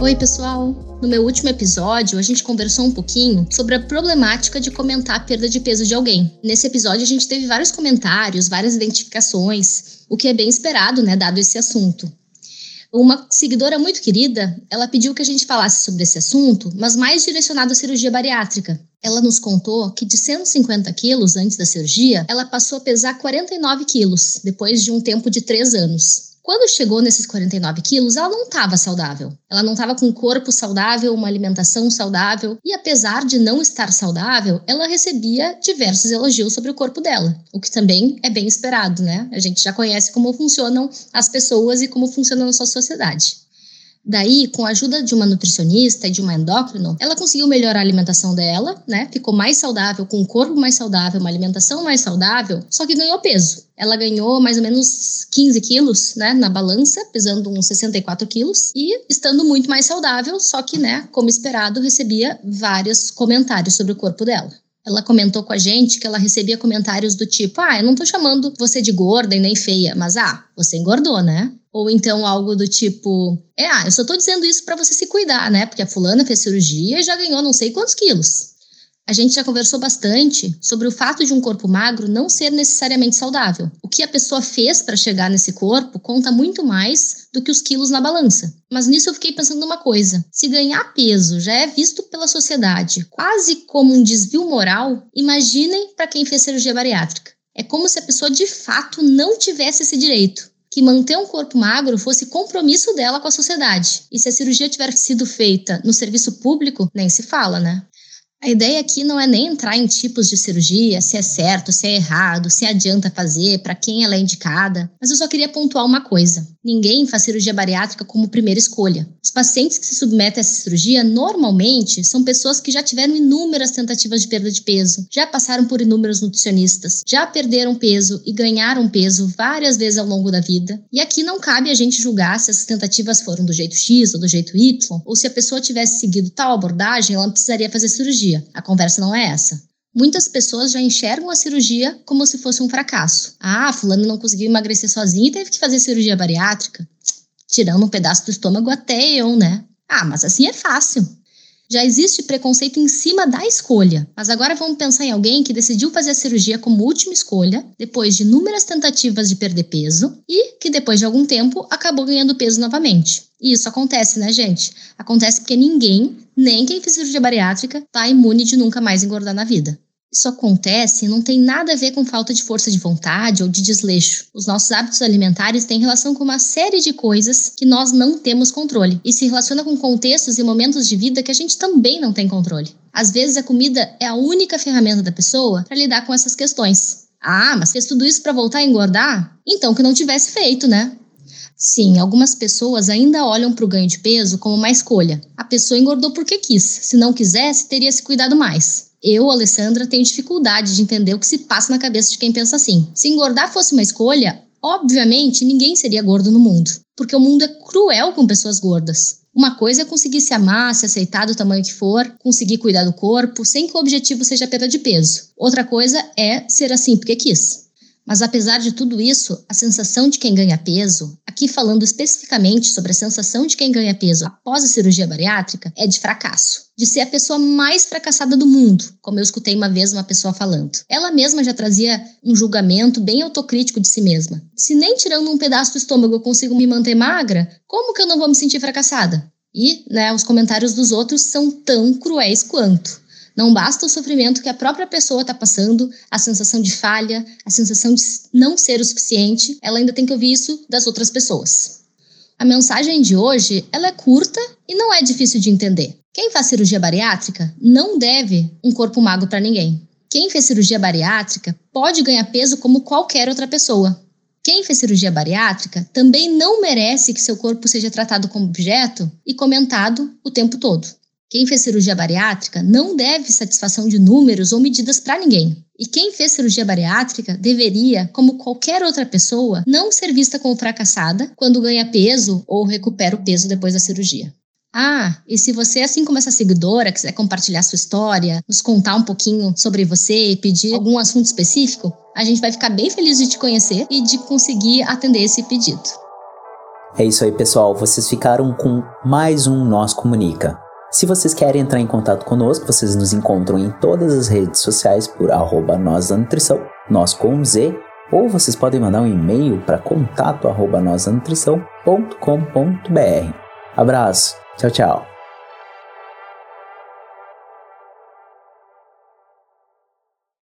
Oi, pessoal! No meu último episódio, a gente conversou um pouquinho sobre a problemática de comentar a perda de peso de alguém. Nesse episódio, a gente teve vários comentários, várias identificações, o que é bem esperado, né, dado esse assunto. Uma seguidora muito querida, ela pediu que a gente falasse sobre esse assunto, mas mais direcionado à cirurgia bariátrica. Ela nos contou que de 150 quilos antes da cirurgia, ela passou a pesar 49 quilos, depois de um tempo de 3 anos. Quando chegou nesses 49 quilos, ela não estava saudável. Ela não estava com um corpo saudável, uma alimentação saudável. E apesar de não estar saudável, ela recebia diversos elogios sobre o corpo dela, o que também é bem esperado, né? A gente já conhece como funcionam as pessoas e como funciona a nossa sociedade. Daí, com a ajuda de uma nutricionista e de uma endócrino, ela conseguiu melhorar a alimentação dela, né? Ficou mais saudável, com um corpo mais saudável, uma alimentação mais saudável, só que ganhou peso. Ela ganhou mais ou menos 15 quilos, né, na balança, pesando uns 64 quilos e estando muito mais saudável, só que, né, como esperado, recebia vários comentários sobre o corpo dela. Ela comentou com a gente que ela recebia comentários do tipo: Ah, eu não tô chamando você de gorda e nem feia, mas ah, você engordou, né? Ou então algo do tipo: É, ah, eu só tô dizendo isso para você se cuidar, né? Porque a fulana fez cirurgia e já ganhou não sei quantos quilos. A gente já conversou bastante sobre o fato de um corpo magro não ser necessariamente saudável. O que a pessoa fez para chegar nesse corpo conta muito mais do que os quilos na balança. Mas nisso eu fiquei pensando numa coisa: se ganhar peso já é visto pela sociedade quase como um desvio moral, imaginem para quem fez cirurgia bariátrica. É como se a pessoa de fato não tivesse esse direito que manter um corpo magro fosse compromisso dela com a sociedade. E se a cirurgia tiver sido feita no serviço público, nem se fala, né? A ideia aqui não é nem entrar em tipos de cirurgia, se é certo, se é errado, se adianta fazer, para quem ela é indicada, mas eu só queria pontuar uma coisa. Ninguém faz cirurgia bariátrica como primeira escolha. Os pacientes que se submetem a essa cirurgia normalmente são pessoas que já tiveram inúmeras tentativas de perda de peso, já passaram por inúmeros nutricionistas, já perderam peso e ganharam peso várias vezes ao longo da vida. E aqui não cabe a gente julgar se essas tentativas foram do jeito X ou do jeito Y, ou se a pessoa tivesse seguido tal abordagem, ela não precisaria fazer cirurgia. A conversa não é essa. Muitas pessoas já enxergam a cirurgia como se fosse um fracasso. Ah, fulano não conseguiu emagrecer sozinho e teve que fazer cirurgia bariátrica. Tirando um pedaço do estômago até eu, né? Ah, mas assim é fácil. Já existe preconceito em cima da escolha, mas agora vamos pensar em alguém que decidiu fazer a cirurgia como última escolha, depois de inúmeras tentativas de perder peso e que depois de algum tempo acabou ganhando peso novamente. E isso acontece, né, gente? Acontece porque ninguém, nem quem fez cirurgia bariátrica, tá imune de nunca mais engordar na vida. Isso acontece e não tem nada a ver com falta de força de vontade ou de desleixo. Os nossos hábitos alimentares têm relação com uma série de coisas que nós não temos controle e se relaciona com contextos e momentos de vida que a gente também não tem controle. Às vezes a comida é a única ferramenta da pessoa para lidar com essas questões. Ah, mas fez tudo isso para voltar a engordar? Então que não tivesse feito, né? Sim, algumas pessoas ainda olham para o ganho de peso como uma escolha. A pessoa engordou porque quis. Se não quisesse, teria se cuidado mais. Eu, Alessandra, tenho dificuldade de entender o que se passa na cabeça de quem pensa assim. Se engordar fosse uma escolha, obviamente ninguém seria gordo no mundo, porque o mundo é cruel com pessoas gordas. Uma coisa é conseguir se amar, se aceitar do tamanho que for, conseguir cuidar do corpo, sem que o objetivo seja perda de peso. Outra coisa é ser assim porque quis. Mas apesar de tudo isso, a sensação de quem ganha peso, aqui falando especificamente sobre a sensação de quem ganha peso após a cirurgia bariátrica, é de fracasso. De ser a pessoa mais fracassada do mundo, como eu escutei uma vez uma pessoa falando. Ela mesma já trazia um julgamento bem autocrítico de si mesma. Se nem tirando um pedaço do estômago eu consigo me manter magra, como que eu não vou me sentir fracassada? E, né, os comentários dos outros são tão cruéis quanto. Não basta o sofrimento que a própria pessoa está passando, a sensação de falha, a sensação de não ser o suficiente, ela ainda tem que ouvir isso das outras pessoas. A mensagem de hoje ela é curta e não é difícil de entender. Quem faz cirurgia bariátrica não deve um corpo magro para ninguém. Quem fez cirurgia bariátrica pode ganhar peso como qualquer outra pessoa. Quem fez cirurgia bariátrica também não merece que seu corpo seja tratado como objeto e comentado o tempo todo. Quem fez cirurgia bariátrica não deve satisfação de números ou medidas para ninguém. E quem fez cirurgia bariátrica deveria, como qualquer outra pessoa, não ser vista como fracassada quando ganha peso ou recupera o peso depois da cirurgia. Ah, e se você, assim como essa seguidora, quiser compartilhar sua história, nos contar um pouquinho sobre você e pedir algum assunto específico, a gente vai ficar bem feliz de te conhecer e de conseguir atender esse pedido. É isso aí, pessoal. Vocês ficaram com mais um Nós Comunica. Se vocês querem entrar em contato conosco, vocês nos encontram em todas as redes sociais por arroba nós da nutrição, nós com Z, ou vocês podem mandar um e-mail para contato arroba Abraço! Tchau, tchau.